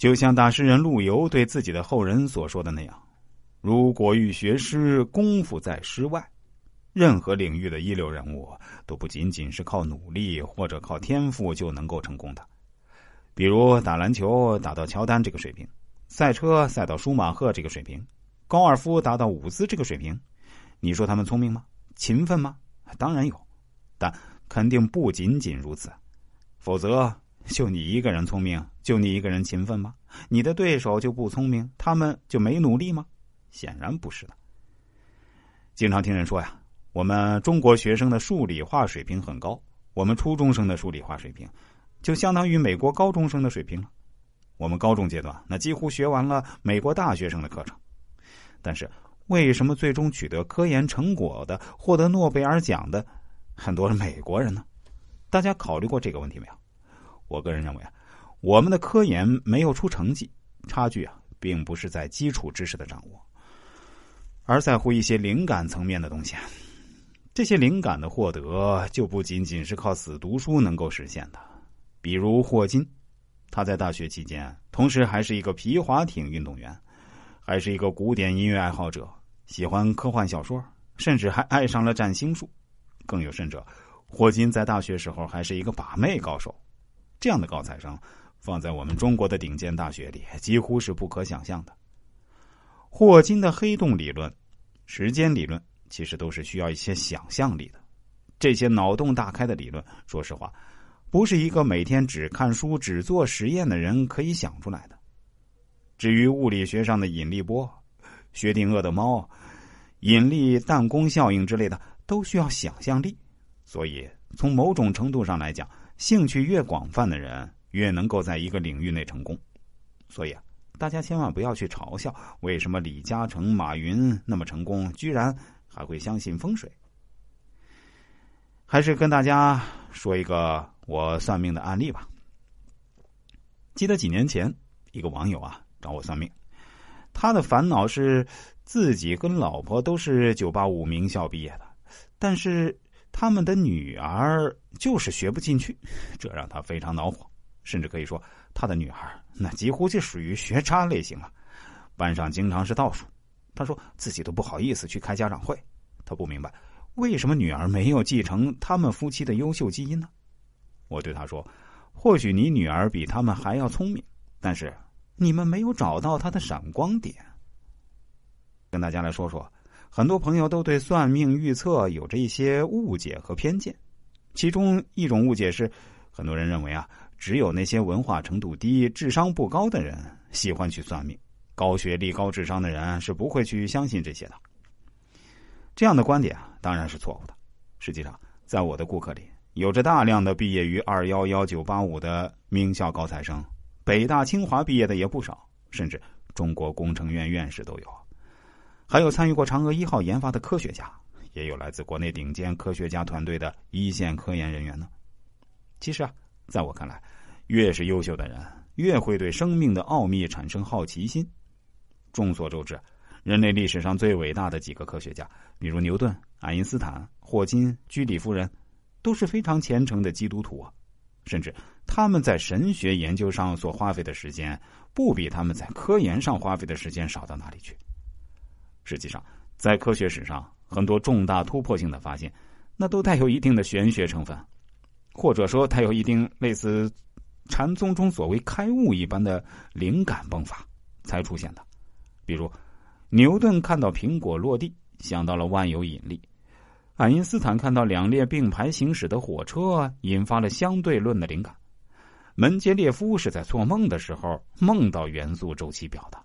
就像大诗人陆游对自己的后人所说的那样：“如果欲学诗，功夫在诗外。”任何领域的一流人物都不仅仅是靠努力或者靠天赋就能够成功的。比如打篮球打到乔丹这个水平，赛车赛到舒马赫这个水平，高尔夫达到伍兹这个水平，你说他们聪明吗？勤奋吗？当然有，但肯定不仅仅如此。否则，就你一个人聪明，就你一个人勤奋吗？你的对手就不聪明，他们就没努力吗？显然不是的。经常听人说呀。我们中国学生的数理化水平很高，我们初中生的数理化水平就相当于美国高中生的水平了。我们高中阶段那几乎学完了美国大学生的课程，但是为什么最终取得科研成果的、获得诺贝尔奖的很多是美国人呢？大家考虑过这个问题没有？我个人认为啊，我们的科研没有出成绩，差距啊，并不是在基础知识的掌握，而在乎一些灵感层面的东西。这些灵感的获得就不仅仅是靠死读书能够实现的，比如霍金，他在大学期间同时还是一个皮划艇运动员，还是一个古典音乐爱好者，喜欢科幻小说，甚至还爱上了占星术。更有甚者，霍金在大学时候还是一个把妹高手。这样的高材生放在我们中国的顶尖大学里，几乎是不可想象的。霍金的黑洞理论、时间理论。其实都是需要一些想象力的，这些脑洞大开的理论，说实话，不是一个每天只看书、只做实验的人可以想出来的。至于物理学上的引力波、薛定谔的猫、引力弹弓效应之类的，都需要想象力。所以，从某种程度上来讲，兴趣越广泛的人，越能够在一个领域内成功。所以啊，大家千万不要去嘲笑为什么李嘉诚、马云那么成功，居然。还会相信风水？还是跟大家说一个我算命的案例吧。记得几年前，一个网友啊找我算命，他的烦恼是自己跟老婆都是九八五名校毕业的，但是他们的女儿就是学不进去，这让他非常恼火。甚至可以说，他的女儿那几乎就属于学渣类型了，班上经常是倒数。他说自己都不好意思去开家长会，他不明白为什么女儿没有继承他们夫妻的优秀基因呢？我对他说：“或许你女儿比他们还要聪明，但是你们没有找到她的闪光点。”跟大家来说说，很多朋友都对算命预测有着一些误解和偏见，其中一种误解是，很多人认为啊，只有那些文化程度低、智商不高的人喜欢去算命。高学历、高智商的人是不会去相信这些的。这样的观点啊，当然是错误的。实际上，在我的顾客里，有着大量的毕业于二幺幺、九八五的名校高材生，北大、清华毕业的也不少，甚至中国工程院院士都有。还有参与过嫦娥一号研发的科学家，也有来自国内顶尖科学家团队的一线科研人员呢。其实啊，在我看来，越是优秀的人，越会对生命的奥秘产生好奇心。众所周知，人类历史上最伟大的几个科学家，比如牛顿、爱因斯坦、霍金、居里夫人，都是非常虔诚的基督徒啊。甚至他们在神学研究上所花费的时间，不比他们在科研上花费的时间少到哪里去。实际上，在科学史上，很多重大突破性的发现，那都带有一定的玄学成分，或者说带有一定类似禅宗中所谓开悟一般的灵感迸发才出现的。比如，牛顿看到苹果落地，想到了万有引力；爱因斯坦看到两列并排行驶的火车，引发了相对论的灵感；门捷列夫是在做梦的时候梦到元素周期表的。